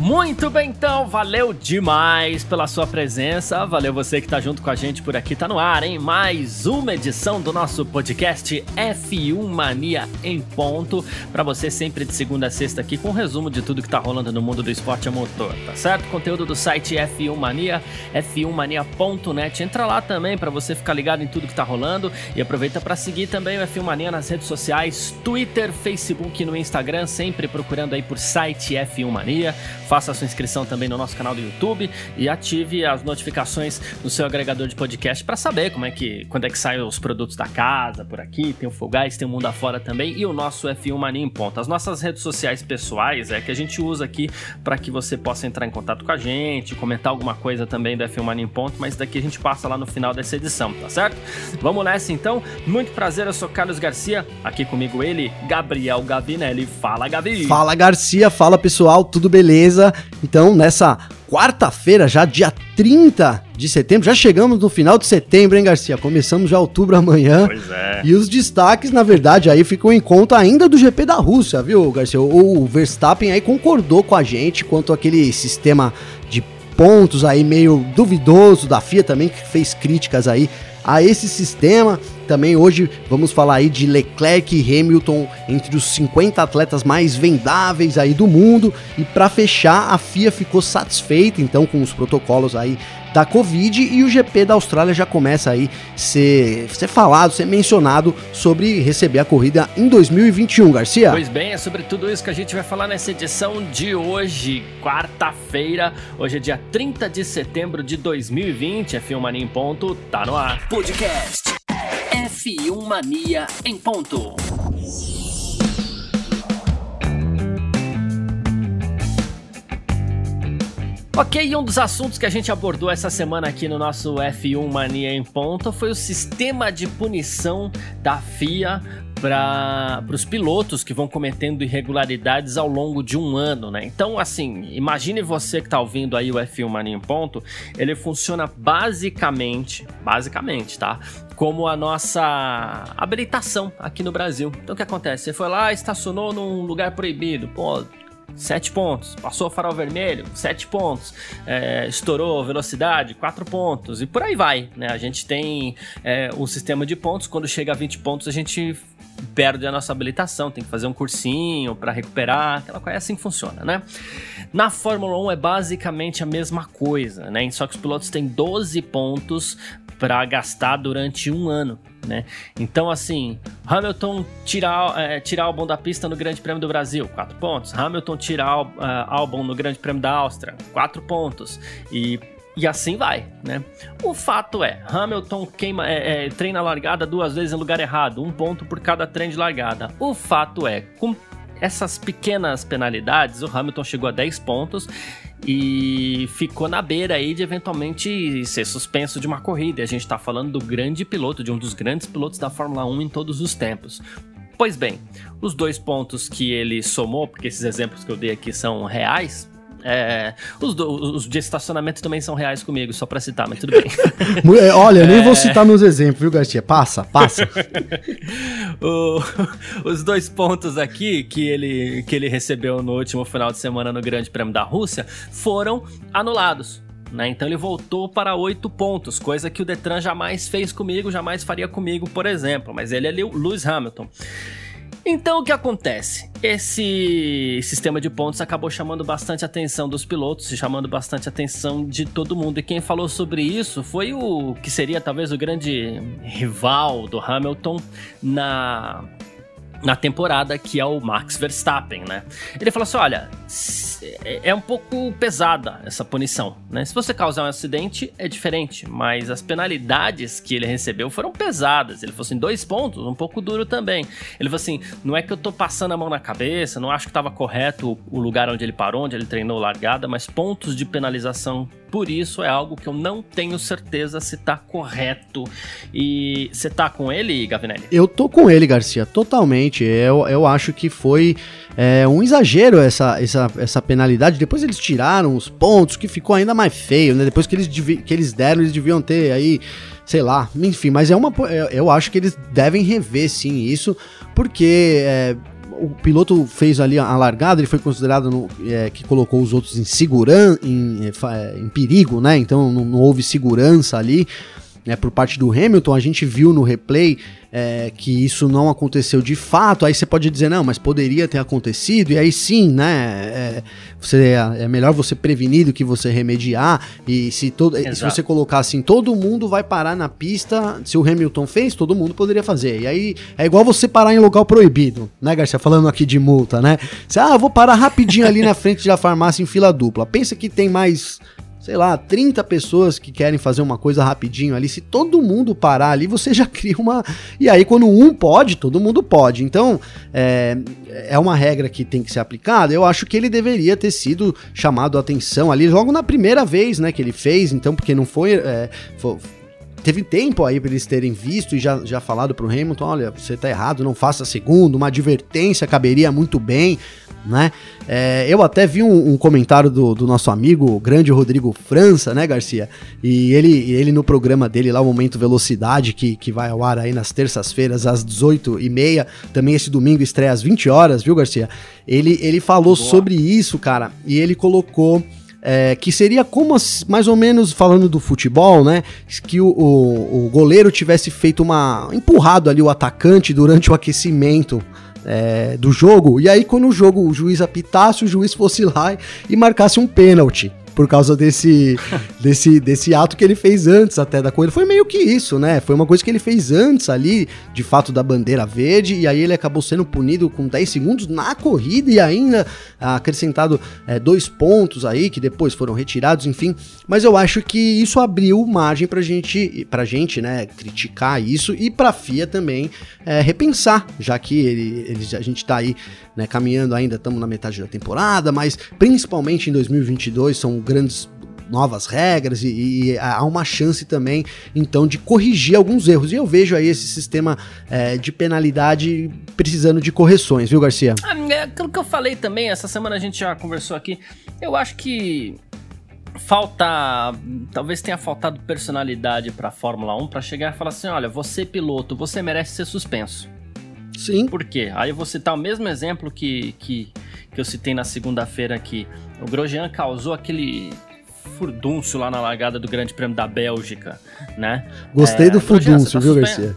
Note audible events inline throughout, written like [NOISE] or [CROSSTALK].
Muito bem, então, valeu demais pela sua presença, valeu você que tá junto com a gente por aqui, tá no ar, hein? Mais uma edição do nosso podcast F1 Mania em ponto, para você sempre de segunda a sexta aqui com um resumo de tudo que tá rolando no mundo do esporte a motor, tá certo? Conteúdo do site F1 Mania, f1mania.net, entra lá também para você ficar ligado em tudo que tá rolando. E aproveita para seguir também o F1 Mania nas redes sociais, Twitter, Facebook e no Instagram, sempre procurando aí por site F1 Mania faça sua inscrição também no nosso canal do YouTube e ative as notificações no seu agregador de podcast para saber como é que quando é que saem os produtos da casa por aqui, tem o Fogais, tem o Mundo Afora também e o nosso F1 Mania em ponta. As nossas redes sociais pessoais é que a gente usa aqui para que você possa entrar em contato com a gente, comentar alguma coisa também do F1 Mania em ponto, mas daqui a gente passa lá no final dessa edição, tá certo? Vamos nessa então. Muito prazer, eu sou Carlos Garcia, aqui comigo ele, Gabriel Gavinelli. Fala, Gavi. Fala, Garcia. Fala, pessoal. Tudo beleza? Então, nessa quarta-feira, já dia 30 de setembro, já chegamos no final de setembro, hein, Garcia? Começamos já outubro amanhã. Pois é. E os destaques, na verdade, aí ficam em conta ainda do GP da Rússia, viu, Garcia? O Verstappen aí concordou com a gente quanto aquele sistema de pontos aí meio duvidoso da FIA também, que fez críticas aí a esse sistema. Também hoje vamos falar aí de Leclerc e Hamilton entre os 50 atletas mais vendáveis aí do mundo. E para fechar, a FIA ficou satisfeita então com os protocolos aí da Covid e o GP da Austrália já começa aí ser, ser falado, ser mencionado sobre receber a corrida em 2021, Garcia. Pois bem, é sobre tudo isso que a gente vai falar nessa edição de hoje, quarta-feira. Hoje é dia 30 de setembro de 2020. É Filmania em ponto, tá no ar. Podcast F1 Mania em ponto. Ok, um dos assuntos que a gente abordou essa semana aqui no nosso F1 Mania em Ponto foi o sistema de punição da FIA para os pilotos que vão cometendo irregularidades ao longo de um ano, né? Então, assim, imagine você que está ouvindo aí o F1 Mania em Ponto, ele funciona basicamente, basicamente, tá? Como a nossa habilitação aqui no Brasil. Então, o que acontece? Você foi lá, estacionou num lugar proibido, pô, 7 pontos. Passou o farol vermelho, 7 pontos. É, estourou velocidade, 4 pontos. E por aí vai. Né? A gente tem é, um sistema de pontos. Quando chega a 20 pontos, a gente perde a nossa habilitação. Tem que fazer um cursinho para recuperar. Aquela coisa é assim que funciona, né? Na Fórmula 1 é basicamente a mesma coisa, né? Só que os pilotos têm 12 pontos para gastar durante um ano. Né? Então, assim, Hamilton tirar, é, tirar álbum da pista no Grande Prêmio do Brasil, 4 pontos. Hamilton tirar uh, álbum no Grande Prêmio da Áustria, 4 pontos. E e assim vai, né? O fato é, Hamilton queima, é, é, treina a largada duas vezes em lugar errado, um ponto por cada trem de largada. O fato é, com essas pequenas penalidades, o Hamilton chegou a 10 pontos e ficou na beira aí de eventualmente ser suspenso de uma corrida. A gente está falando do grande piloto, de um dos grandes pilotos da Fórmula 1 em todos os tempos. Pois bem, os dois pontos que ele somou, porque esses exemplos que eu dei aqui são reais, é, os, do, os, de estacionamento também são reais comigo, só pra citar, mas tudo bem. [LAUGHS] É, olha, nem é... vou citar meus exemplos, viu, Garcia? Passa, passa. [LAUGHS] o, os dois pontos aqui que ele, que ele recebeu no último final de semana no Grande Prêmio da Rússia foram anulados. Né? Então ele voltou para oito pontos, coisa que o Detran jamais fez comigo, jamais faria comigo, por exemplo. Mas ele é o Lewis Hamilton. Então o que acontece? Esse sistema de pontos acabou chamando bastante atenção dos pilotos, chamando bastante atenção de todo mundo. E quem falou sobre isso foi o que seria talvez o grande rival do Hamilton na na temporada, que é o Max Verstappen, né? Ele falou assim: olha, é, é um pouco pesada essa punição, né? Se você causar um acidente, é diferente, mas as penalidades que ele recebeu foram pesadas. Ele falou assim, dois pontos, um pouco duro também. Ele falou assim, não é que eu tô passando a mão na cabeça, não acho que estava correto o lugar onde ele parou, onde ele treinou largada, mas pontos de penalização por isso é algo que eu não tenho certeza se tá correto. E você tá com ele, Gavinelli? Eu tô com ele, Garcia, totalmente. Eu, eu acho que foi é, um exagero essa, essa, essa penalidade. Depois eles tiraram os pontos, que ficou ainda mais feio, né? Depois que eles, que eles deram, eles deviam ter aí, sei lá, enfim. Mas é uma. Eu acho que eles devem rever sim isso, porque. É, o piloto fez ali a largada, ele foi considerado no, é, que colocou os outros em segurança, em, é, em perigo, né? Então não, não houve segurança ali né, por parte do Hamilton, a gente viu no replay é, que isso não aconteceu de fato, aí você pode dizer, não, mas poderia ter acontecido, e aí sim, né, é, você, é melhor você prevenir do que você remediar, e se, todo, se você colocar assim, todo mundo vai parar na pista, se o Hamilton fez, todo mundo poderia fazer, e aí é igual você parar em local proibido, né, Garcia, falando aqui de multa, né, você, ah, vou parar rapidinho ali na frente da farmácia em fila dupla, pensa que tem mais sei lá, 30 pessoas que querem fazer uma coisa rapidinho ali, se todo mundo parar ali, você já [LAUGHS] cria uma. E aí, quando um pode, todo mundo pode. Então, é, é uma regra que tem que ser aplicada. Eu acho que ele deveria ter sido chamado a atenção ali logo na primeira vez, né, que ele fez, então, porque não foi. É, foi teve tempo aí para eles terem visto e já, já falado pro Hamilton, olha, você tá errado, não faça segundo, uma advertência caberia muito bem, né? É, eu até vi um, um comentário do, do, nosso amigo, o grande Rodrigo França, né, Garcia? E ele, ele no programa dele lá, o Momento Velocidade, que, que vai ao ar aí nas terças-feiras às 18h30, também esse domingo estreia às 20 horas, viu, Garcia? Ele, ele falou Boa. sobre isso, cara, e ele colocou é, que seria como mais ou menos falando do futebol, né? Que o, o, o, goleiro tivesse feito uma. empurrado ali o atacante durante o aquecimento. É, do jogo, e aí quando o jogo o juiz apitasse, o juiz fosse lá e marcasse um pênalti por causa desse, [LAUGHS] desse, desse ato que ele fez antes até da corrida. Foi meio que isso, né? Foi uma coisa que ele fez antes ali, de fato, da bandeira verde, e aí ele acabou sendo punido com 10 segundos na corrida e ainda acrescentado é, dois pontos aí, que depois foram retirados, enfim. Mas eu acho que isso abriu margem pra gente, pra gente, né, criticar isso e pra FIA também é, repensar, já que ele, ele, a gente tá aí né, caminhando ainda, estamos na metade da temporada, mas principalmente em 2022 são grandes novas regras e, e, há uma chance também, então, de corrigir alguns erros. E eu vejo aí esse sistema é, de penalidade precisando de correções, viu, Garcia? Ah, é aquilo que eu falei também, essa semana a gente já conversou aqui. Eu acho que falta, talvez tenha faltado personalidade para a Fórmula 1 para chegar e falar assim, olha, você piloto, você merece ser suspenso. Sim. Por quê? Aí eu vou citar o mesmo exemplo que, que, que eu citei na segunda-feira aqui. O Grosjean causou aquele furdúncio lá na largada do Grande Prêmio da Bélgica, né? Gostei é, do furdúncio, tá viu, Garcia?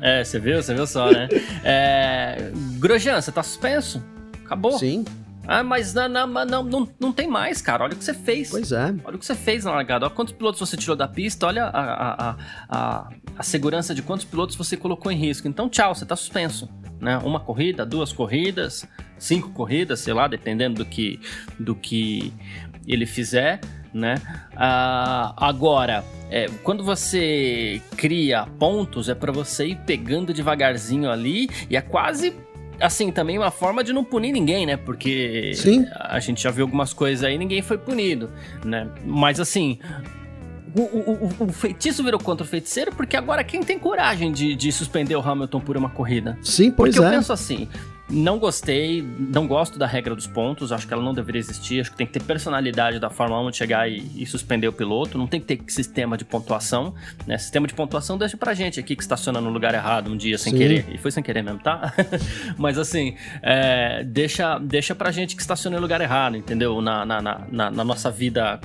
É, você viu? Você viu só, né? é, Grosjean, você tá suspenso? Acabou. Sim. Ah, mas não, não, não, não, não tem mais, cara. Olha o que você fez. Pois é. Olha o que você fez na largada. Olha quantos pilotos você tirou da pista. Olha a, a, a, a, segurança de quantos pilotos você colocou em risco. Então, tchau, você tá suspenso. Né? Uma corrida, duas corridas, cinco corridas, sei lá, dependendo do que, do que ele fizer. Né? Ah, agora, é, quando você cria pontos, é para você ir pegando devagarzinho ali e é quase assim, também uma forma de não punir ninguém, né? Porque Sim. a gente já viu algumas coisas aí ninguém foi punido, né? Mas assim. O, o, o, feitiço virou contra o feiticeiro porque agora quem tem coragem de, de suspender o Hamilton por uma corrida? Sim, pois porque é. eu penso assim, não gostei, não gosto da regra dos pontos, acho que ela não deveria existir, acho que tem que ter personalidade da Fórmula 1 de chegar e, e, suspender o piloto, não tem que ter sistema de pontuação, né? Sistema de pontuação deixa pra gente aqui que estaciona no lugar errado um dia sem Sim. querer, e foi sem querer mesmo, tá? [LAUGHS] Mas assim, é, deixa, deixa pra gente que estaciona no lugar errado, entendeu? Na, na, na, na nossa vida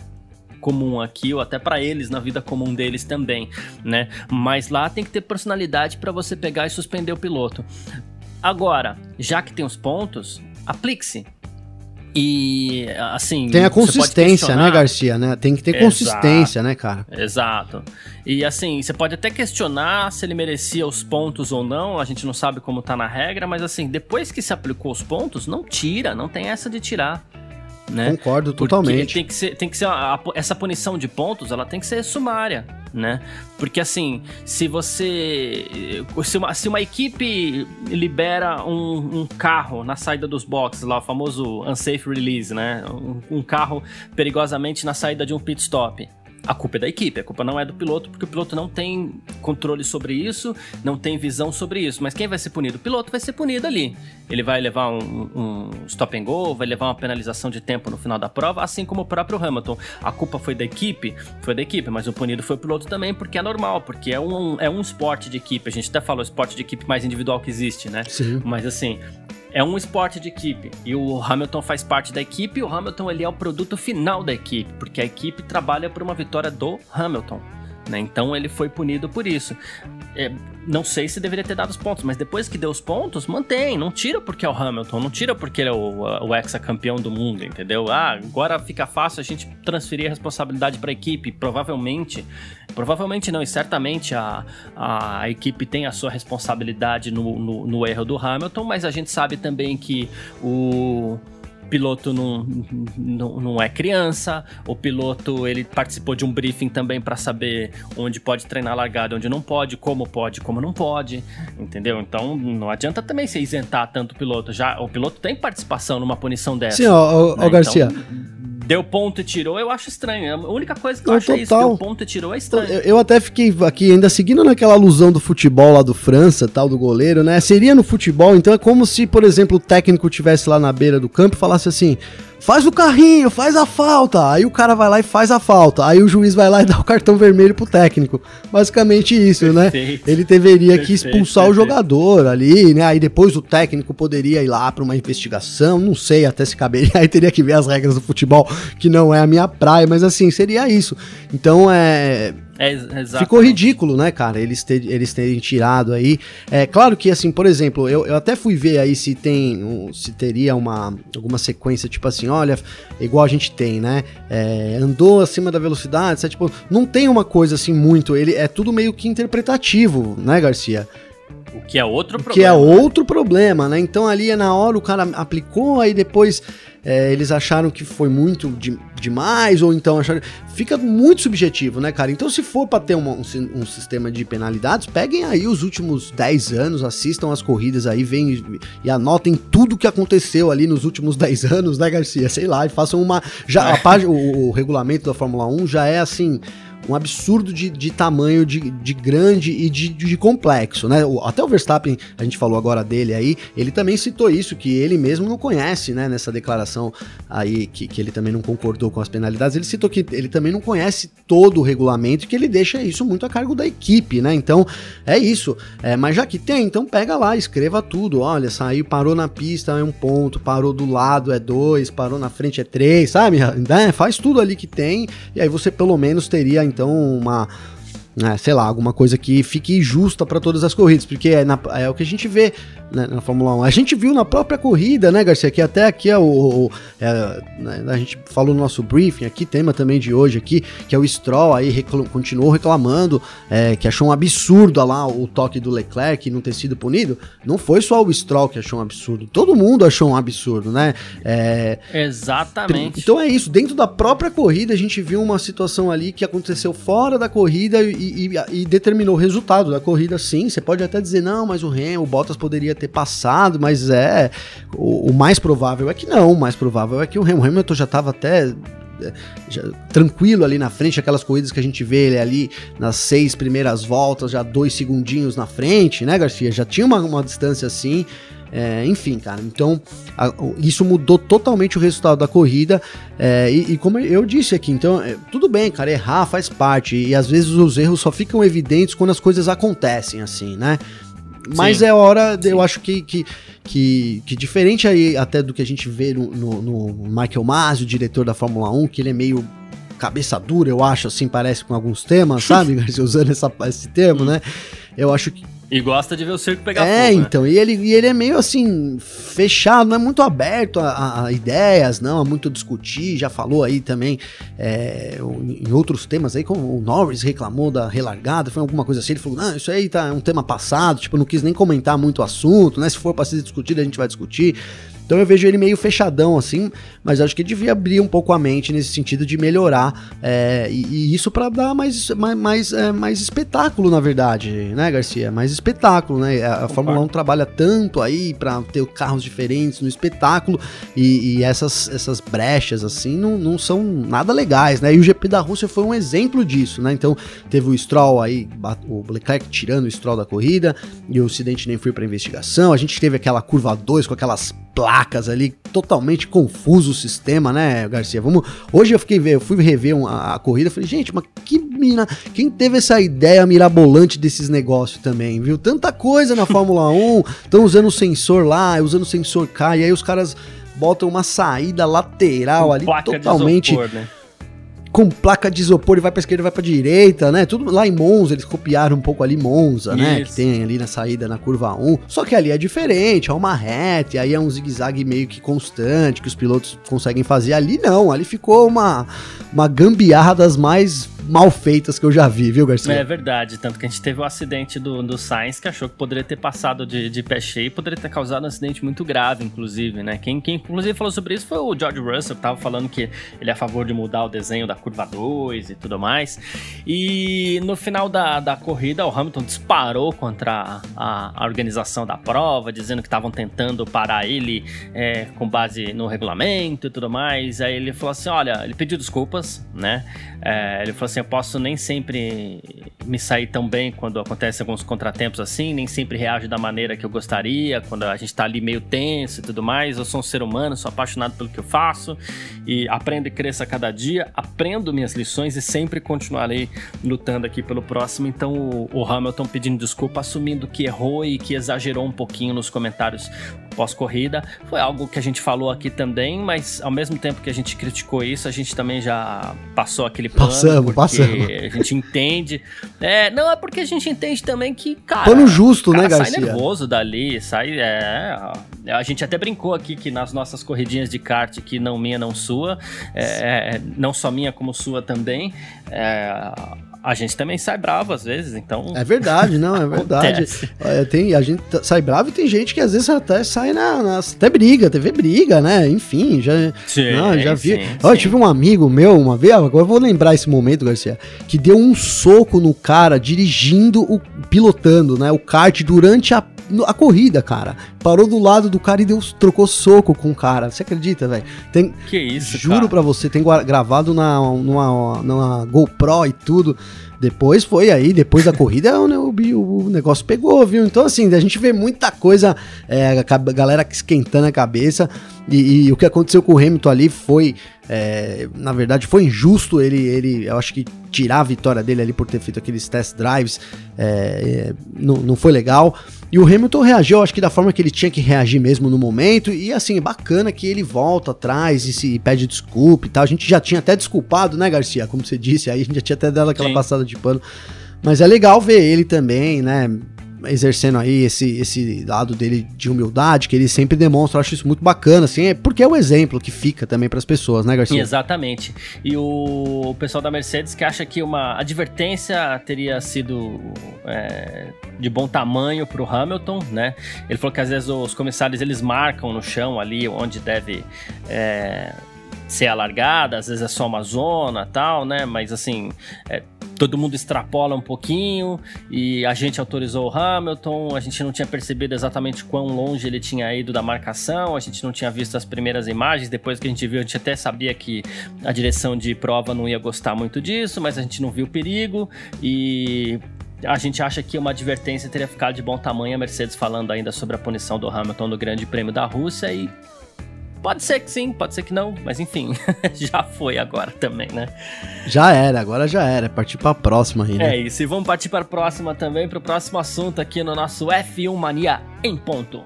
comum aqui, ou até para eles na vida comum deles também, né? Mas lá tem que ter personalidade para você pegar e suspender o piloto. Agora, já que tem os pontos, aplique-se. E assim. Tem a consistência, né, Garcia? Né? Tem que ter Exato. consistência, né, cara? Exato. E assim, você pode até questionar se ele merecia os pontos ou não. A gente não sabe como tá na regra, mas assim, depois que se aplicou os pontos, não tira, não tem essa de tirar. Né? Concordo totalmente. Porque tem que ser, tem que ser a, a, essa punição de pontos, ela tem que ser sumária, né? Porque assim, se você. Se uma, se uma equipe libera um, um, carro na saída dos boxes, lá, o famoso unsafe release, né? Um, um carro perigosamente na saída de um pit stop a culpa é da equipe, a culpa não é do piloto, porque o piloto não tem controle sobre isso, não tem visão sobre isso. Mas quem vai ser punido? O piloto vai ser punido ali. Ele vai levar um, um stop and go, vai levar uma penalização de tempo no final da prova, assim como o próprio Hamilton. A culpa foi da equipe? Foi da equipe, mas o punido foi o piloto também, porque é normal, porque é um, é um esporte de equipe. A gente até falou esporte de equipe mais individual que existe, né? Sim. Mas assim, é um esporte de equipe e o Hamilton faz parte da equipe. O Hamilton ele é o produto final da equipe, porque a equipe trabalha por uma vitória do Hamilton. Né? Então ele foi punido por isso. É, não sei se deveria ter dado os pontos, mas depois que deu os pontos, mantém. Não tira porque é o Hamilton, não tira porque ele é o, o ex-campeão do mundo, entendeu? Ah, agora fica fácil a gente transferir a responsabilidade para a equipe. Provavelmente, provavelmente não, e certamente a, a, equipe tem a sua responsabilidade no, no, no erro do Hamilton, mas a gente sabe também que o piloto não, não, não é criança, o piloto ele participou de um briefing também para saber onde pode treinar largada, onde não pode, como pode, como não pode, entendeu? Então não adianta também se isentar tanto o piloto. Já o piloto tem participação numa punição dessa. Sim, ó, ó, né? Garcia. Então, deu ponto e tirou, eu acho estranho. A única coisa que eu acho total. é isso, deu ponto e tirou é estranho. Eu, eu, até fiquei aqui ainda seguindo naquela alusão do futebol lá do França, tal, do goleiro, né? Seria no futebol, então é como se, por exemplo, o técnico tivesse lá na beira do campo e falasse assim: faz o carrinho, faz a falta. Aí o cara vai lá e faz a falta. Aí o juiz vai lá e [LAUGHS] dá o cartão vermelho pro técnico. Basicamente isso, né? perfeito? Ele deveria perfeito, que expulsar perfeito. o jogador ali, né? Aí depois o técnico poderia ir lá para uma investigação. Não sei até se caberia. [LAUGHS] Aí teria que ver as regras do futebol, que não é a minha praia, mas assim, seria isso. Então é é, Ficou ridículo, né, cara, eles, ter, eles terem tirado aí. É claro que, assim, por exemplo, eu, eu até fui ver aí se tem, um, se teria uma, alguma sequência, tipo assim, olha, igual a gente tem, né, é, andou acima da velocidade, sabe, tipo, não tem uma coisa assim muito, ele é tudo meio que interpretativo, né, Garcia? O que é outro problema. Que é outro problema, né? Então ali é na hora o cara aplicou, aí depois é, eles acharam que foi muito de, demais, ou então acharam. Fica muito subjetivo, né, cara? Então, se for para ter uma, um, um, sistema de penalidades, peguem aí os últimos 10 anos, assistam as corridas aí, vem e anotem tudo que aconteceu ali nos últimos 10 anos, né, Garcia? Sei lá, e façam uma. Já a página, o, o regulamento da Fórmula 1 já é assim um absurdo de, de tamanho, de, de grande e de, de complexo, né? Até o Verstappen, a gente falou agora dele aí, ele também citou isso, que ele mesmo não conhece, né? Nessa declaração aí, que, que ele também não concordou com as penalidades, ele citou que ele também não conhece todo o regulamento e que ele deixa isso muito a cargo da equipe, né? Então, é isso. É, mas já que tem, então pega lá, escreva tudo. Olha, saiu, parou na pista, é um ponto, parou do lado, é dois, parou na frente, é três, sabe? [LAUGHS] Né? Faz tudo ali que tem, e aí você pelo menos teria uma né, sei lá, alguma coisa que fique justa para todas as corridas, porque é, na, é, o que a gente vê né, na Fórmula 1. A gente viu na própria corrida, né, Garcia, que até aqui é o, o é, né, a gente falou no nosso briefing aqui, tema também de hoje aqui, que é o Stroll aí reclam, continuou reclamando é, que achou um absurdo lá o toque do Leclerc não ter sido punido. Não foi só o Stroll que achou um absurdo, todo mundo achou um absurdo, né? É, Exatamente. Então é isso, dentro da própria corrida a gente viu uma situação ali que aconteceu fora da corrida e e, e, determinou o resultado da corrida, sim. Você pode até dizer, não, mas o Hamilton, o Bottas poderia ter passado, mas é. O, o, mais provável é que não. O mais provável é que o Hamilton já estava até. É, já, tranquilo ali na frente, aquelas corridas que a gente vê ele ali nas seis primeiras voltas, já dois segundinhos na frente, né, Garcia? Já tinha uma, uma distância assim. É, enfim, cara, então a, isso mudou totalmente o resultado da corrida. É, e, e, como eu disse aqui, então, é, tudo bem, cara, errar faz parte. E às vezes os erros só ficam evidentes quando as coisas acontecem, assim, né? Mas Sim. é hora, de, eu acho que, que, que, que, diferente aí até do que a gente vê no, no, no Michael Masi, o diretor da Fórmula 1, que ele é meio cabeça dura, eu acho, assim, parece com alguns temas, [LAUGHS] sabe? Usando essa, esse termo, né? Eu acho que e gosta de ver o circo pegar é, fogo. É, então, né? e, ele, e ele é meio assim, fechado, não é muito aberto a, a, ideias, não, a muito discutir. Já falou aí também é, em outros temas aí, como o Norris reclamou da relargada, foi alguma coisa assim. Ele falou: não, isso aí tá é um tema passado, tipo, não quis nem comentar muito o assunto, né? Se for pra ser discutido, a gente vai discutir. Então eu vejo ele meio fechadão assim, mas acho que ele devia abrir um pouco a mente nesse sentido de melhorar é, e, e, isso para dar mais, mais, mais, é, mais espetáculo, na verdade, né, Garcia? Mais espetáculo, né? A, a Fórmula 1 trabalha tanto aí para ter carros diferentes no espetáculo e, e, essas, essas brechas assim não, não são nada legais, né? E o GP da Rússia foi um exemplo disso, né? Então teve o Stroll aí, o Leclerc tirando o Stroll da corrida e o acidente nem foi para investigação. A gente teve aquela curva 2 com aquelas placas ali, totalmente confuso o sistema, né, Garcia? Vamos. Hoje eu fiquei eu fui rever a, a corrida, falei, gente, mas que mina, quem teve essa ideia mirabolante desses negócios também, viu? Tanta coisa na Fórmula [LAUGHS] 1, estão usando o sensor lá, usando o sensor cá, e aí os caras botam uma saída lateral ali totalmente isopor, né? Com placa de isopor e vai pra esquerda e vai pra direita, né? Tudo lá em Monza, eles copiaram um pouco ali Monza, Isso. né? Que tem ali na saída na curva 1. Só que ali é diferente, é uma reta, e aí é um zigue-zague meio que constante que os pilotos conseguem fazer. Ali não, ali ficou uma, uma gambiarra das mais mal feitas que eu já vi, viu, Garcia? É verdade, tanto que a gente teve o um acidente do, do Sainz que achou que poderia ter passado de, de pé cheio e poderia ter causado um acidente muito grave, inclusive, né? Quem, quem inclusive falou sobre isso foi o George Russell, que tava falando que ele é a favor de mudar o desenho da curva 2 e tudo mais. E no final da, da corrida, o Hamilton disparou contra a, a organização da prova, dizendo que estavam tentando parar ele é, com base no regulamento e tudo mais. Aí ele falou assim: olha, ele pediu desculpas, né? É, ele falou assim: eu posso nem sempre me sair tão bem quando acontecem alguns contratempos assim, nem sempre reajo da maneira que eu gostaria, quando a gente tá ali meio tenso e tudo mais. Eu sou um ser humano, sou apaixonado pelo que eu faço e aprendo e cresço a cada dia, aprendo minhas lições e sempre continuarei lutando aqui pelo próximo. Então o, o Hamilton pedindo desculpa, assumindo que errou e que exagerou um pouquinho nos comentários pós-corrida. Foi algo que a gente falou aqui também, mas ao mesmo tempo que a gente criticou isso, a gente também já passou aquele plano. Passamos, passamos. A gente entende. É, não, é porque a gente entende também que, cara. Pano justo, né, Garcia? Sai nervoso dali, sai. É, a gente até brincou aqui que nas nossas corridinhas de kart, que não minha, não sua, é, é não só minha como sua também, é, a gente também sai bravo às vezes, então. É verdade, não, é verdade. [LAUGHS] é, tem, a gente sai bravo e tem gente que às vezes até sai na. na até briga, TV briga, né? Enfim, já. Sim, não, já vi. Sim, Ó, eu tive um amigo meu uma vez, agora eu vou lembrar esse momento, Garcia, que deu um soco no cara dirigindo o. pilotando, né? O kart durante a a corrida, cara. Parou do lado do cara e deu, trocou soco com o cara. Você acredita, velho? Tem Que isso, Juro cara. pra você, tem gravado na, numa, numa GoPro e tudo. Depois foi aí, depois da corrida, [LAUGHS] o, o, o, negócio pegou, viu? Então, assim, a gente vê muita coisa, é, a galera esquentando a cabeça. E, e, o que aconteceu com o Hamilton ali foi, é, na verdade, foi injusto. Ele, ele, eu acho que tirar a vitória dele ali por ter feito aqueles test drives é, é não, não foi legal. E o Hamilton reagiu, acho que da forma que ele tinha que reagir mesmo no momento. E assim, bacana que ele volta atrás e se pede desculpa e tal. A gente já tinha até desculpado, né, Garcia? Como você disse, aí a gente já tinha até dado aquela Sim. passada de pano. Mas é legal ver ele também, né? Exercendo aí esse, esse lado dele de humildade, que ele sempre demonstra, eu acho isso muito bacana, assim, é porque é o exemplo que fica também para as pessoas, né, Garcia? Exatamente. E o pessoal da Mercedes que acha que uma advertência teria sido é, de bom tamanho para o Hamilton, né? Ele falou que às vezes os comissários eles marcam no chão ali onde deve. É, ser alargada, às vezes é só uma zona tal, né? Mas assim, é, todo mundo extrapola um pouquinho e a gente autorizou o Hamilton, a gente não tinha percebido exatamente quão longe ele tinha ido da marcação, a gente não tinha visto as primeiras imagens, depois que a gente viu, a gente até sabia que a direção de prova não ia gostar muito disso, mas a gente não viu o perigo e a gente acha que uma advertência teria ficado de bom tamanho, a Mercedes falando ainda sobre a punição do Hamilton no Grande Prêmio da Rússia e Pode ser que sim, pode ser que não, mas enfim, [LAUGHS] já foi agora também, né? Já era, agora já era. Partir para a próxima aí, né? É isso, e vamos partir para a próxima também, para o próximo assunto aqui no nosso F1 Mania em ponto.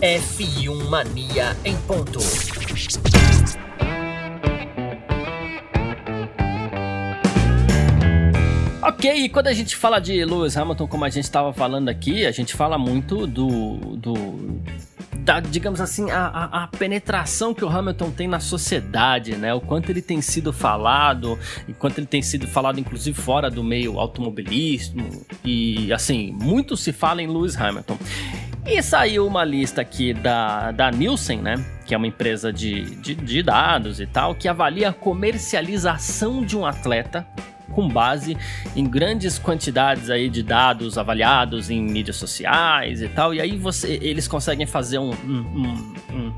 F1 Mania em ponto. Ok, e quando a gente fala de Lewis Hamilton, como a gente estava falando aqui, a gente fala muito do, do da, digamos assim, a, a, a, penetração que o Hamilton tem na sociedade, né? O quanto ele tem sido falado, enquanto ele tem sido falado, inclusive, fora do meio automobilismo. E, assim, muito se fala em Lewis Hamilton. E saiu uma lista aqui da, da Nielsen, né? Que é uma empresa de, de, de dados e tal, que avalia a comercialização de um atleta com base em grandes quantidades aí de dados avaliados em mídias sociais e tal. E aí você, eles conseguem fazer um, um, um, um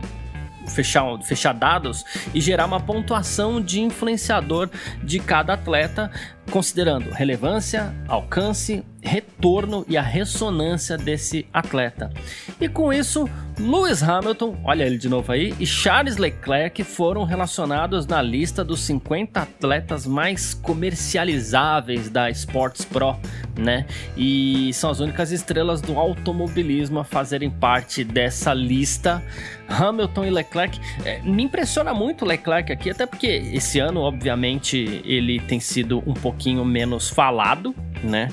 fechar, fechar dados e gerar uma pontuação de influenciador de cada atleta, considerando relevância, alcance, retorno e a ressonância desse atleta. E com isso, Lewis Hamilton, olha ele de novo aí, e Charles Leclerc foram relacionados na lista dos 50 atletas mais comercializáveis da Sports Pro, né? E são as únicas estrelas do automobilismo a fazerem parte dessa lista. Hamilton e Leclerc, é, me impressiona muito Leclerc aqui, até porque esse ano, obviamente, ele tem sido um pouquinho menos falado, né?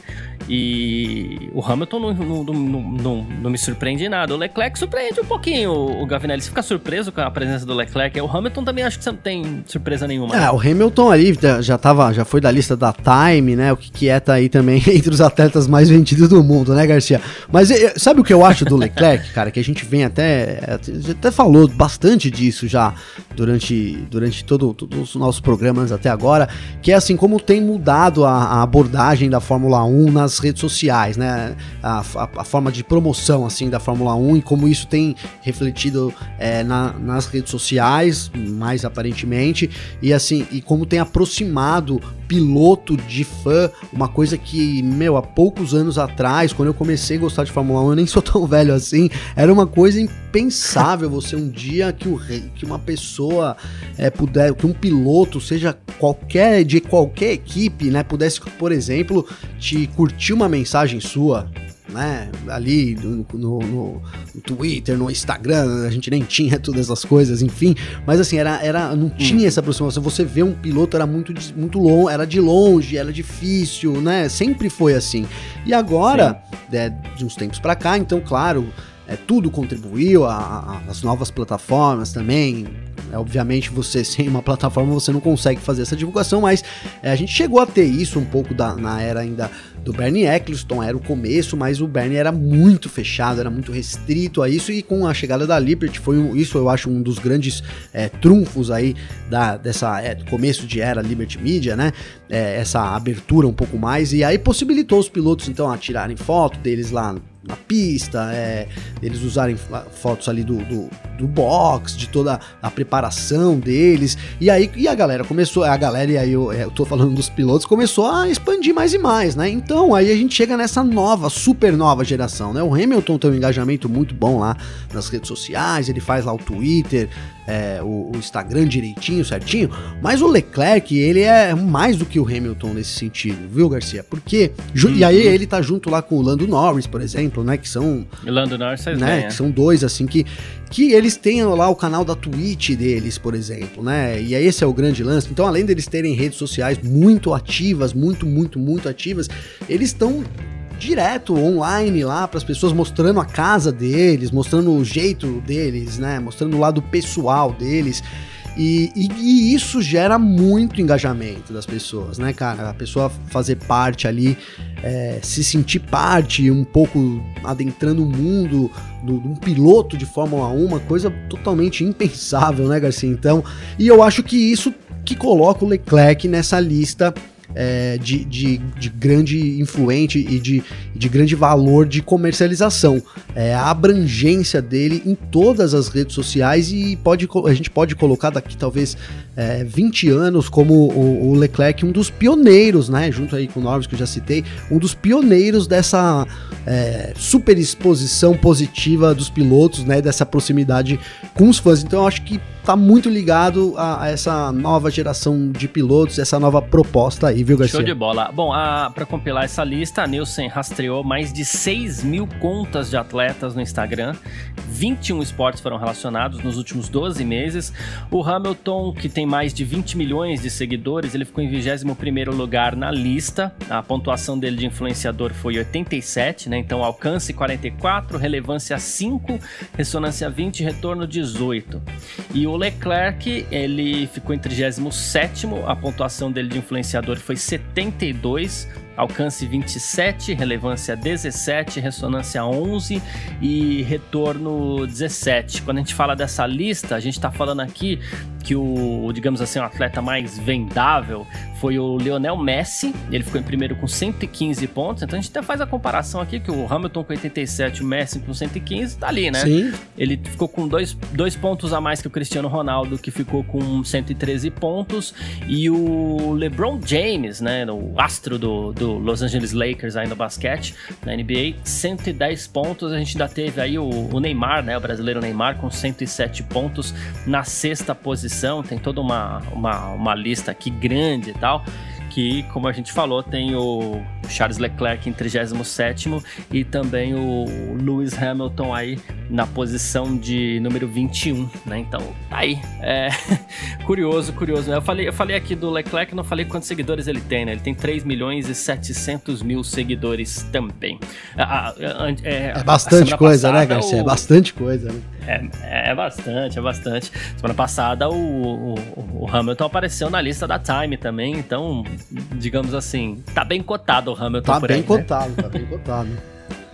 E o Hamilton não, não, não, não, não me surpreende nada. O Leclerc surpreende um pouquinho o Gavinelli. Você fica surpreso com a presença do Leclerc. O Hamilton também acho que você não tem surpresa nenhuma. É, o Hamilton ali já tava, já foi da lista da Time, né? O que, que é tá aí também [LAUGHS] entre os atletas mais vendidos do mundo, né, Garcia? Mas sabe o que eu acho do Leclerc, [LAUGHS] cara? Que a gente vem até. até falou bastante disso já durante, durante todo, todos os nossos programas até agora. Que é assim, como tem mudado a, a abordagem da Fórmula 1 nas redes sociais, né? A, a, a, forma de promoção assim da Fórmula 1 e como isso tem refletido é, na, nas redes sociais, mais aparentemente, e assim, e como tem aproximado piloto de fã, uma coisa que, meu, há poucos anos atrás, quando eu comecei a gostar de Fórmula 1, eu nem sou tão velho assim, era uma coisa impensável você um dia que, o, que uma pessoa é, puder, que um piloto, seja qualquer de qualquer equipe, né, pudesse, por exemplo, te curtir uma mensagem sua, né? Ali no, no, no, Twitter, no Instagram, a gente nem tinha todas essas coisas, enfim. Mas assim, era, era não hum. tinha essa aproximação. Você vê um piloto era muito, muito longe, era de longe, era difícil, né? Sempre foi assim. E agora, é, de uns tempos para cá, então, claro, é, tudo contribuiu, a, a, as novas plataformas também. É, obviamente, você [LAUGHS] sem uma plataforma você não consegue fazer essa divulgação, mas é, a gente chegou a ter isso um pouco da, na era ainda do Bernie Eccleston, era o começo, mas o Bernie era muito fechado, era muito restrito a isso, e com a chegada da Liberty, foi um, isso eu acho um dos grandes é, trunfos aí da, dessa é, começo de era Liberty Media, né? É, essa abertura um pouco mais, e aí possibilitou os pilotos então a tirarem foto deles lá na pista, é, eles usarem fotos ali do, do, do, box, de toda a preparação deles. E aí e a galera começou, a galera, e aí eu, é, eu tô falando dos pilotos, começou a expandir mais e mais, né? Então aí a gente chega nessa nova, super nova geração, né? O Hamilton tem um engajamento muito bom lá nas redes sociais, ele faz lá o Twitter, é, o, o, Instagram direitinho, certinho, mas o Leclerc, ele é mais do que o Hamilton nesse sentido, viu, Garcia? Porque, uhum. e aí ele tá junto lá com o Lando Norris, por exemplo, né, que são... Lando Norris né, bem, que é. são dois, assim, que, que eles têm lá o canal da Twitch deles, por exemplo, né, e aí esse é o grande lance. Então, além deles terem redes sociais muito ativas, muito, muito, muito ativas, eles estão direto online lá para as pessoas mostrando a casa deles, mostrando o jeito deles, né? Mostrando o lado pessoal deles. E, e, e, isso gera muito engajamento das pessoas, né, cara? A pessoa fazer parte ali, é, se sentir parte, um pouco adentrando o mundo de um piloto de Fórmula 1, uma coisa totalmente impensável, né, Garcia? Então, e eu acho que isso que coloca o Leclerc nessa lista é, de, de, de, grande influente e de, de grande valor de comercialização. É, a abrangência dele em todas as redes sociais e pode, a gente pode colocar daqui talvez é, 20 anos como o, o, Leclerc um dos pioneiros, né, junto aí com o Norris que eu já citei, um dos pioneiros dessa é, super exposição positiva dos pilotos, né, dessa proximidade com os fãs. Então eu acho que tá muito ligado a, a, essa nova geração de pilotos, essa nova proposta aí, viu, Garcia? Show de bola. Bom, para compilar essa lista, a Nielsen rastreou mais de 6 mil contas de atletas no Instagram, 21 esportes foram relacionados nos últimos 12 meses. O Hamilton, que tem mais de 20 milhões de seguidores, ele ficou em 21º lugar na lista. A pontuação dele de influenciador foi 87, né? Então alcance 44, relevância 5, ressonância 20, retorno 18. E o Leclerc, ele ficou em 37 a pontuação dele de influenciador foi 72 alcance 27, relevância 17, ressonância 11 e retorno 17. Quando a gente fala dessa lista, a gente está falando aqui que o, digamos assim, o atleta mais vendável foi o Lionel Messi. Ele ficou em primeiro com 115 pontos. Então a gente até faz a comparação aqui que o Hamilton com 87, o Messi com 115, tá ali, né? Sim. Ele ficou com dois, dois pontos a mais que o Cristiano Ronaldo, que ficou com 113 pontos. E o LeBron James, né? O astro do, do Los Angeles Lakers aí no basquete, na NBA, 110 pontos. A gente ainda teve aí o, o Neymar, né? O brasileiro Neymar com 107 pontos na sexta posição. Tem toda uma, uma, uma lista aqui grande e tal tal, que, como a gente falou, tem o Charles Leclerc em 37 e também o Lewis Hamilton aí na posição de número 21, né? Então, tá aí. É [LAUGHS] curioso, curioso. Eu falei, eu falei aqui do Leclerc, não falei quantos seguidores ele tem, né? Ele tem 3 milhões e 700 mil seguidores também. É, é bastante coisa, né, passada, né, Garcia? O... É bastante coisa, né? É, é bastante, é bastante. Semana passada o, o, o, Hamilton apareceu na lista da Time também, então, digamos assim, tá bem cotado o Hamilton tá por bem aí, né? cotado, né? Tá bem cotado,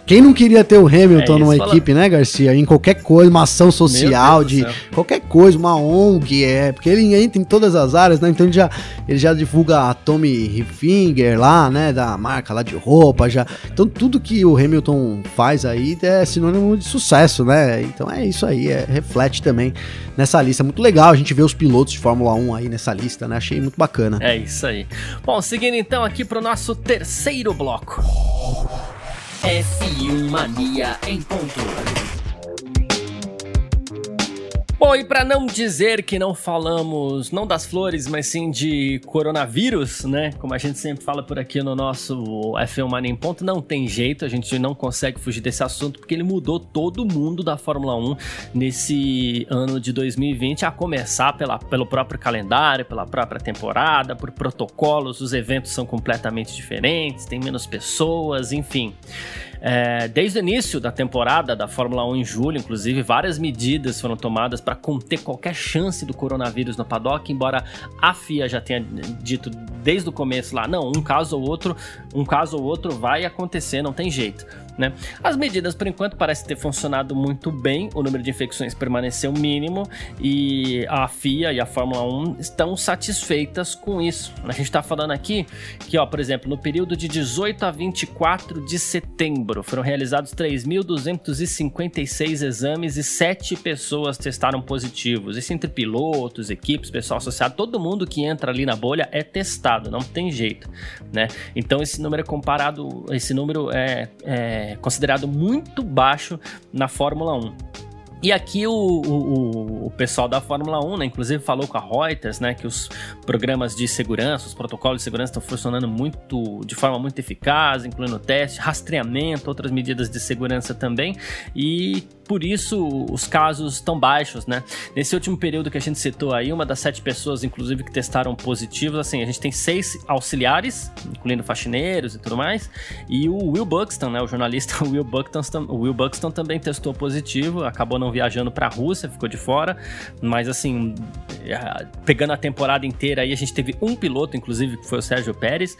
quem não queria ter o Hamilton é numa fala... equipe, né, Garcia? Em qualquer coisa, uma ação social, de qualquer coisa, uma ONG, é. Porque ele entra em todas as áreas, né? Então ele já, ele já divulga a Tommy Hilfiger lá, né? Da marca lá de roupa, já. Então tudo que o Hamilton faz aí é sinônimo de sucesso, né? Então é isso aí, é, reflete também nessa lista. Muito legal a gente ver os pilotos de Fórmula 1 aí nessa lista, né? Achei muito bacana. É isso aí. Bom, seguindo então aqui pro nosso terceiro bloco. F1 Mania em ponto. Bom, e para não dizer que não falamos não das flores, mas sim de coronavírus, né? Como a gente sempre fala por aqui no nosso F1 Mania em Ponto, não tem jeito, a gente não consegue fugir desse assunto porque ele mudou todo mundo da Fórmula 1 nesse ano de 2020, a começar pela, pelo próprio calendário, pela própria temporada, por protocolos, os eventos são completamente diferentes, tem menos pessoas, enfim. É, desde o início da temporada da Fórmula 1 em julho, inclusive, várias medidas foram tomadas para conter qualquer chance do coronavírus no paddock, embora a FIA já tenha dito desde o começo lá, não, um caso ou outro, um caso ou outro vai acontecer, não tem jeito. Né? As medidas, por enquanto, parecem ter funcionado muito bem, o número de infecções permaneceu mínimo e a FIA e a Fórmula 1 estão satisfeitas com isso. A gente está falando aqui que, ó, por exemplo, no período de 18 a 24 de setembro foram realizados 3.256 exames e 7 pessoas testaram positivos. Isso entre pilotos, equipes, pessoal associado, todo mundo que entra ali na bolha é testado, não tem jeito, né? Então esse número é comparado, esse número é, é considerado muito baixo na Fórmula 1. E aqui o, o, o, pessoal da Fórmula 1, né, inclusive falou com a Reuters, né, que os programas de segurança, os protocolos de segurança estão funcionando muito, de forma muito eficaz, incluindo teste, rastreamento, outras medidas de segurança também, e por isso os casos estão baixos, né? Nesse último período que a gente citou aí, uma das sete pessoas, inclusive, que testaram positivos, assim, a gente tem seis auxiliares, incluindo faxineiros e tudo mais, e o Will Buxton, né, o jornalista [LAUGHS] Will Buxton, o Will Buxton também testou positivo, acabou não viajando para a Rússia, ficou de fora, mas assim, pegando a temporada inteira aí, a gente teve um piloto, inclusive, que foi o Sérgio Pérez.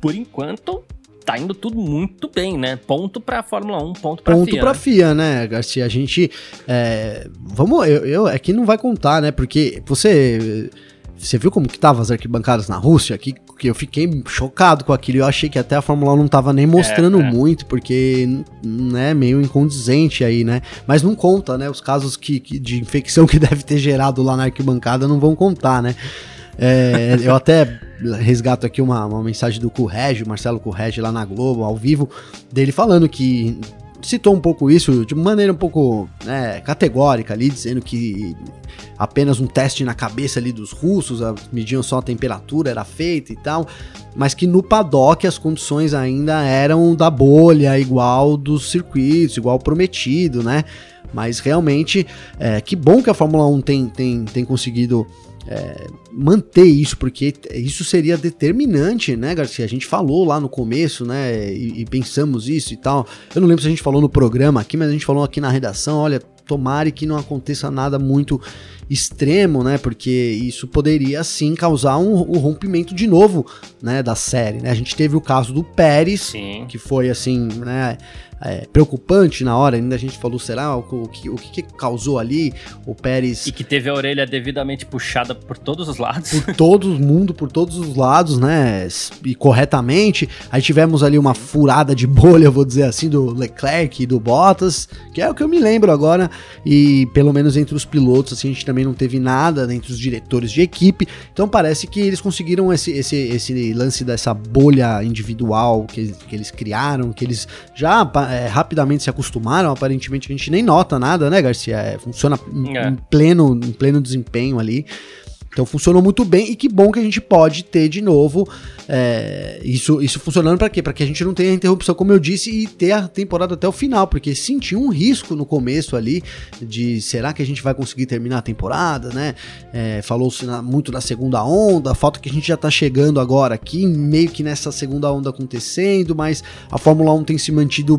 Por enquanto, tá indo tudo muito bem, né? Ponto pra Fórmula 1, ponto pra ponto FIA. Ponto pra né? FIA, né, Garcia? A gente. É, vamos, eu, eu aqui não vai contar, né? Porque você. Você viu como que tava as arquibancadas na Rússia? Que, que eu fiquei chocado com aquilo. Eu achei que até a Fórmula 1 não tava nem mostrando é, é. muito, porque né, meio incondizente aí, né? Mas não conta, né? Os casos que, que, de infecção [LAUGHS] que deve ter gerado lá na arquibancada não vão contar, né? É, eu até resgato aqui uma, uma mensagem do Currege, Marcelo Currege lá na Globo, ao vivo, dele falando que citou um pouco isso de maneira um pouco né, categórica ali, dizendo que apenas um teste na cabeça ali dos russos, mediam só a temperatura, era feita e tal, mas que no paddock as condições ainda eram da bolha, igual dos circuitos, igual prometido, né? Mas realmente, é, que bom que a Fórmula 1 tem, tem, tem conseguido é, manter isso, porque isso seria determinante, né, Garcia? A gente falou lá no começo, né, e, e, pensamos isso e tal. Eu não lembro se a gente falou no programa aqui, mas a gente falou aqui na redação, olha, tomare que não aconteça nada muito extremo, né? Porque isso poderia sim causar um, um, rompimento de novo, né, da série, né? A gente teve o caso do Pérez, sim. que foi assim, né, é, preocupante na hora, ainda a gente falou, será o, o, que, o que causou ali o Pérez... E que teve a orelha devidamente puxada por todos os lados. Por todo mundo, por todos os lados, né, e corretamente. Aí tivemos ali uma furada de bolha, vou dizer assim, do Leclerc e do Bottas, que é o que eu me lembro agora, e pelo menos entre os pilotos, assim, a gente também não teve nada, entre os diretores de equipe, então parece que eles conseguiram esse, esse, esse lance dessa bolha individual que, que eles criaram, que eles já é, rapidamente se acostumaram, aparentemente a gente nem nota nada, né, Garcia? É, funciona é. em, pleno, em pleno desempenho ali. Então funcionou muito bem e que bom que a gente pode ter de novo é, isso, isso funcionando para quê? Para que a gente não tenha interrupção, como eu disse, e ter a temporada até o final, porque senti um risco no começo ali de será que a gente vai conseguir terminar a temporada, né? É, Falou-se muito da segunda onda, falta que a gente já tá chegando agora aqui, meio que nessa segunda onda acontecendo, mas a Fórmula 1 tem se mantido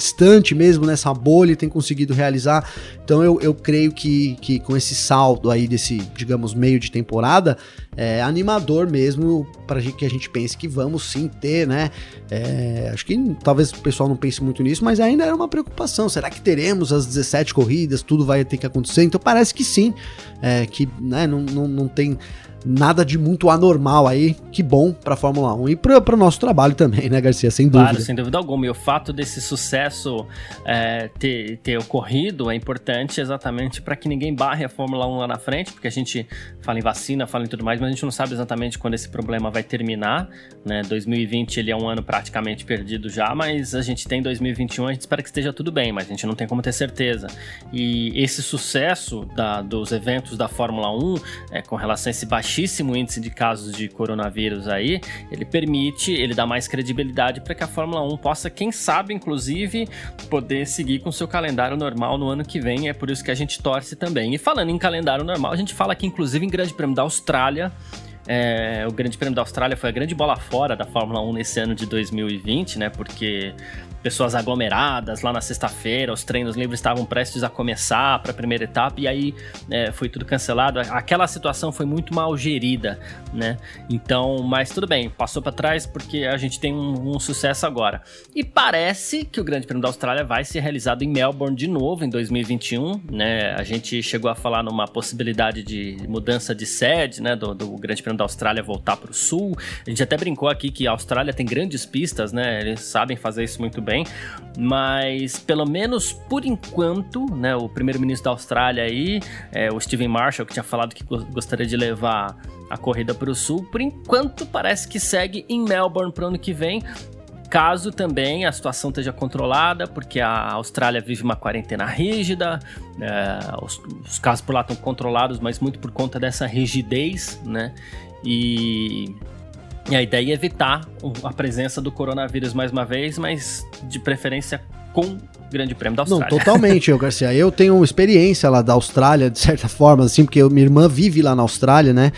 distante mesmo nessa bolha e tem conseguido realizar. Então eu, eu creio que, que com esse saldo aí desse, digamos, meio de temporada, é animador mesmo para que a gente pense que vamos sim ter, né? É, acho que talvez o pessoal não pense muito nisso, mas ainda era uma preocupação. Será que teremos as 17 corridas? Tudo vai ter que acontecer? Então parece que sim, é, que né, não, não, não tem nada de muito anormal aí. Que bom pra Fórmula 1 e pra, pro nosso trabalho também, né, Garcia? Sem dúvida. Claro, sem dúvida alguma. E o fato desse sucesso é, ter, ter ocorrido é importante exatamente para que ninguém barre a Fórmula 1 lá na frente, porque a gente fala em vacina, fala em tudo mais, mas a gente não sabe exatamente quando esse problema vai terminar. Né? 2020 ele é um ano praticamente perdido já, mas a gente tem 2021, a gente espera que esteja tudo bem, mas a gente não tem como ter certeza. E esse sucesso da, dos eventos da Fórmula 1 é, com relação a esse baixo baixíssimo índice de casos de coronavírus aí, ele permite, ele dá mais credibilidade para que a Fórmula 1 possa, quem sabe, inclusive, poder seguir com seu calendário normal no ano que vem. É por isso que a gente torce também. E falando em calendário normal, a gente fala aqui, inclusive, em Grande Prêmio da Austrália. É, o Grande Prêmio da Austrália foi a grande bola fora da Fórmula 1 nesse ano de 2020, né? Porque pessoas aglomeradas lá na sexta-feira, os treinos livres estavam prestes a começar para a primeira etapa e aí é, foi tudo cancelado. Aquela situação foi muito mal gerida, né? Então, mas tudo bem, passou para trás porque a gente tem um, um, sucesso agora. E parece que o Grande Prêmio da Austrália vai ser realizado em Melbourne de novo em 2021, né? A gente chegou a falar numa possibilidade de mudança de sede, né? Do, do Grande Prêmio da Austrália voltar para o sul. A gente até brincou aqui que a Austrália tem grandes pistas, né? Eles sabem fazer isso muito bem bem, mas pelo menos por enquanto, né, o primeiro-ministro da Austrália aí, é, o Steven Marshall, que tinha falado que gostaria de levar a corrida para o sul, por enquanto parece que segue em Melbourne para o ano que vem. Caso também a situação esteja controlada, porque a Austrália vive uma quarentena rígida, é, os, os casos por lá estão controlados, mas muito por conta dessa rigidez, né? E e a ideia é evitar a presença do coronavírus mais uma vez, mas de preferência com Grande Prêmio da Austrália. Não, totalmente, eu, Garcia. Eu tenho experiência lá da Austrália, de certa forma, assim, porque minha irmã vive lá na Austrália, né?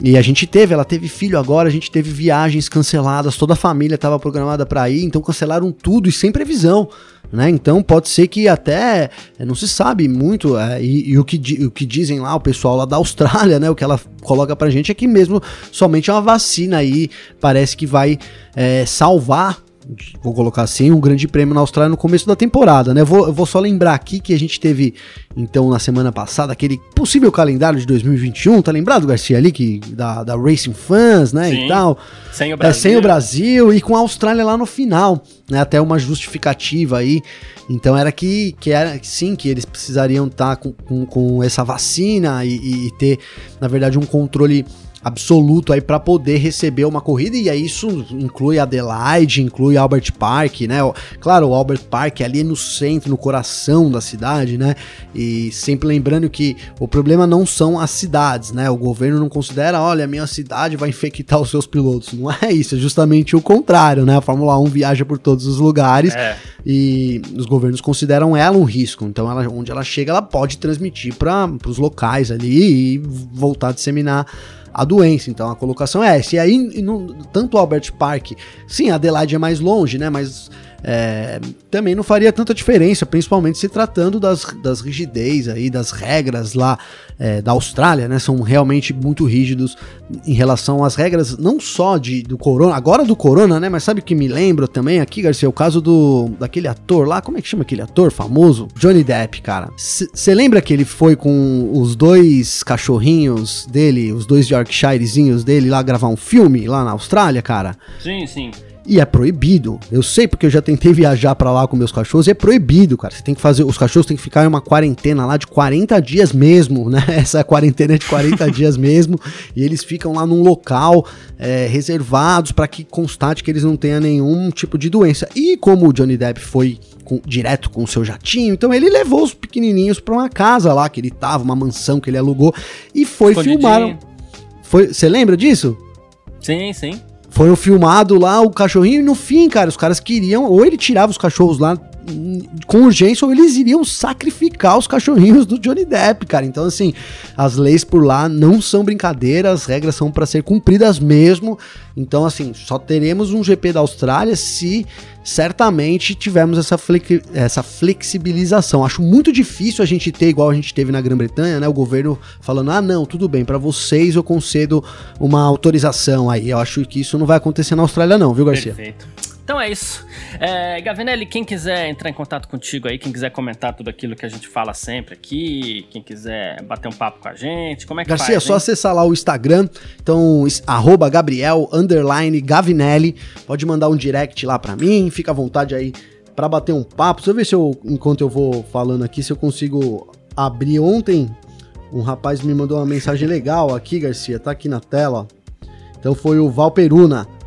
E a gente teve, ela teve filho agora, a gente teve viagens canceladas, toda a família estava programada para ir, então cancelaram tudo e sem previsão. Né? Então pode ser que até é, não se sabe muito é, e, e, o, que, o que dizem lá o pessoal lá da Austrália, né? O que ela coloca pra gente é que mesmo somente uma vacina aí parece que vai é, salvar vou colocar assim, um grande prêmio na Austrália no começo da temporada, né? Vou, eu vou só lembrar aqui que a gente teve, então, na semana passada, aquele possível calendário de 2021, tá lembrado, Garcia, ali, que, da, da Racing Fans, né, Sim, e tal. Sem o Brasil. É, sem o Brasil e com a Austrália lá no final, né? Até uma justificativa aí. Então era que, que era sim, que eles precisariam estar tá com, com, com, essa vacina e, e ter, na verdade, um controle absoluto aí para poder receber uma corrida e aí isso inclui Adelaide, inclui Albert Park, né? Claro, o Albert Park é ali no centro, no coração da cidade, né? E sempre lembrando que o problema não são as cidades, né? O governo não considera, olha, a minha cidade vai infectar os seus pilotos. Não é isso, é justamente o contrário, né? A Fórmula 1 viaja por todos os lugares é. E os governos consideram ela um risco. Então, ela, onde ela chega, ela pode transmitir para os locais ali e voltar a disseminar a doença. Então a colocação é essa. E aí, no, tanto o Albert Park, sim, a Adelaide é mais longe, né? Mas é, também não faria tanta diferença, principalmente se tratando das, das rigidez aí, das regras lá é, da Austrália, né? São realmente muito rígidos em relação às regras, não só de, do corona, agora do corona, né? Mas sabe o que me lembra também aqui, Garcia? O caso do daquele ator lá, como é que chama aquele ator famoso? Johnny Depp, cara. Você lembra que ele foi com os dois cachorrinhos dele, os dois Yorkshirezinhos dele lá gravar um filme lá na Austrália, cara? Sim, sim. E é proibido. Eu sei porque eu já tentei [LAUGHS] viajar para lá com meus cachorros e é proibido, cara. Você tem que fazer. Os cachorros têm que ficar em uma quarentena lá de 40 dias mesmo, né? [LAUGHS] Essa quarentena é de 40 [LAUGHS] dias mesmo. E eles ficam lá num local é, reservados para que constate que eles não tenham nenhum tipo de doença. E como o Johnny Depp foi com, direto com o seu jatinho, então ele levou os pequenininhos para uma casa lá que ele tava, uma mansão que ele alugou e foi filmar. Foi, você lembra disso? Sim, sim. Foi filmado lá o cachorrinho e no fim, cara, os caras queriam, ou ele tirava os cachorros lá com urgência ou eles iriam sacrificar os cachorrinhos do Johnny Depp, cara. Então, assim, as leis por lá não são brincadeira, as regras são para ser cumpridas mesmo. Então, assim, só teremos um GP da Austrália se certamente tivermos essa, flex, essa flexibilização. Acho muito difícil a gente ter, igual a gente teve na Grã-Bretanha, né? O governo falando: ah, não, tudo bem, para vocês eu concedo uma autorização aí. Eu acho que isso não vai acontecer na Austrália, não, viu, Garcia? Perfeito. Então é isso. É, Gavinelli, quem quiser entrar em contato contigo aí, quem quiser comentar tudo aquilo que a gente fala sempre aqui, quem quiser bater um papo com a gente, como é que Garcia, faz? Garcia, é só acessar lá o Instagram, então, arroba Gabriel, underline, Gavinelli, pode mandar um direct lá pra mim, fica à vontade aí para bater um papo. Deixa eu ver se eu, enquanto eu vou falando aqui, se eu consigo abrir ontem. Um rapaz me mandou uma mensagem legal aqui, Garcia, tá aqui na tela. Então foi o Valperuna.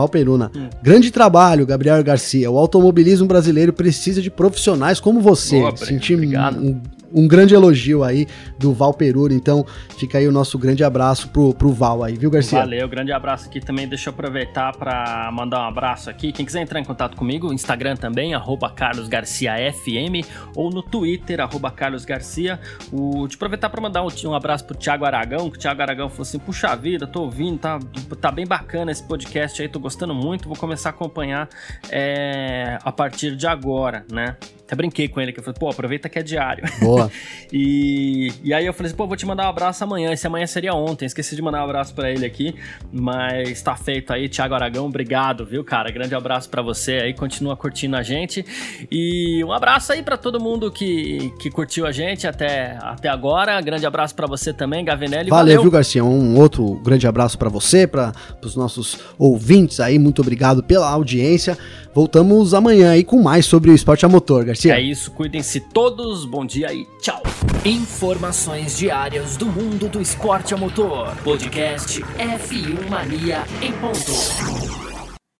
Valperuna. Hum. Grande trabalho, Gabriel Garcia. O automobilismo brasileiro precisa de profissionais como você. Boa, Senti um, um grande elogio aí do Val Perura. Então, fica aí o nosso grande abraço pro, pro Val aí, viu, Garcia? Valeu, grande abraço aqui também. Deixa eu aproveitar para mandar um abraço aqui. Quem quiser entrar em contato comigo, Instagram também, carlosgarciafm, ou no Twitter, carlosgarcia. O, de aproveitar para mandar um, um abraço pro Thiago Aragão, que o Thiago Aragão falou assim, puxa vida, tô ouvindo, tá, tá bem bacana esse podcast aí, tô gostando muito, vou começar a acompanhar é, a partir de agora, né? Até brinquei com ele, que eu falei, pô, aproveita que é diário. Boa. [LAUGHS] e, e aí eu falei assim, pô, vou te mandar um abraço amanhã. Esse amanhã seria ontem, esqueci de mandar um abraço para ele aqui, mas tá feito aí, Thiago Aragão, obrigado, viu, cara? Grande abraço para você aí, continua curtindo a gente. E um abraço aí para todo mundo que, que curtiu a gente até, até agora. Grande abraço para você também, Gavinelli. Valeu, valeu, viu, Garcia? Um outro grande abraço para você, para os nossos ouvintes aí. Muito obrigado pela audiência. Voltamos amanhã aí com mais sobre o esporte a motor, Garcia. É isso, cuidem-se todos, bom dia e tchau. Informações diárias do mundo do esporte a motor. Podcast F1 Mania em ponto.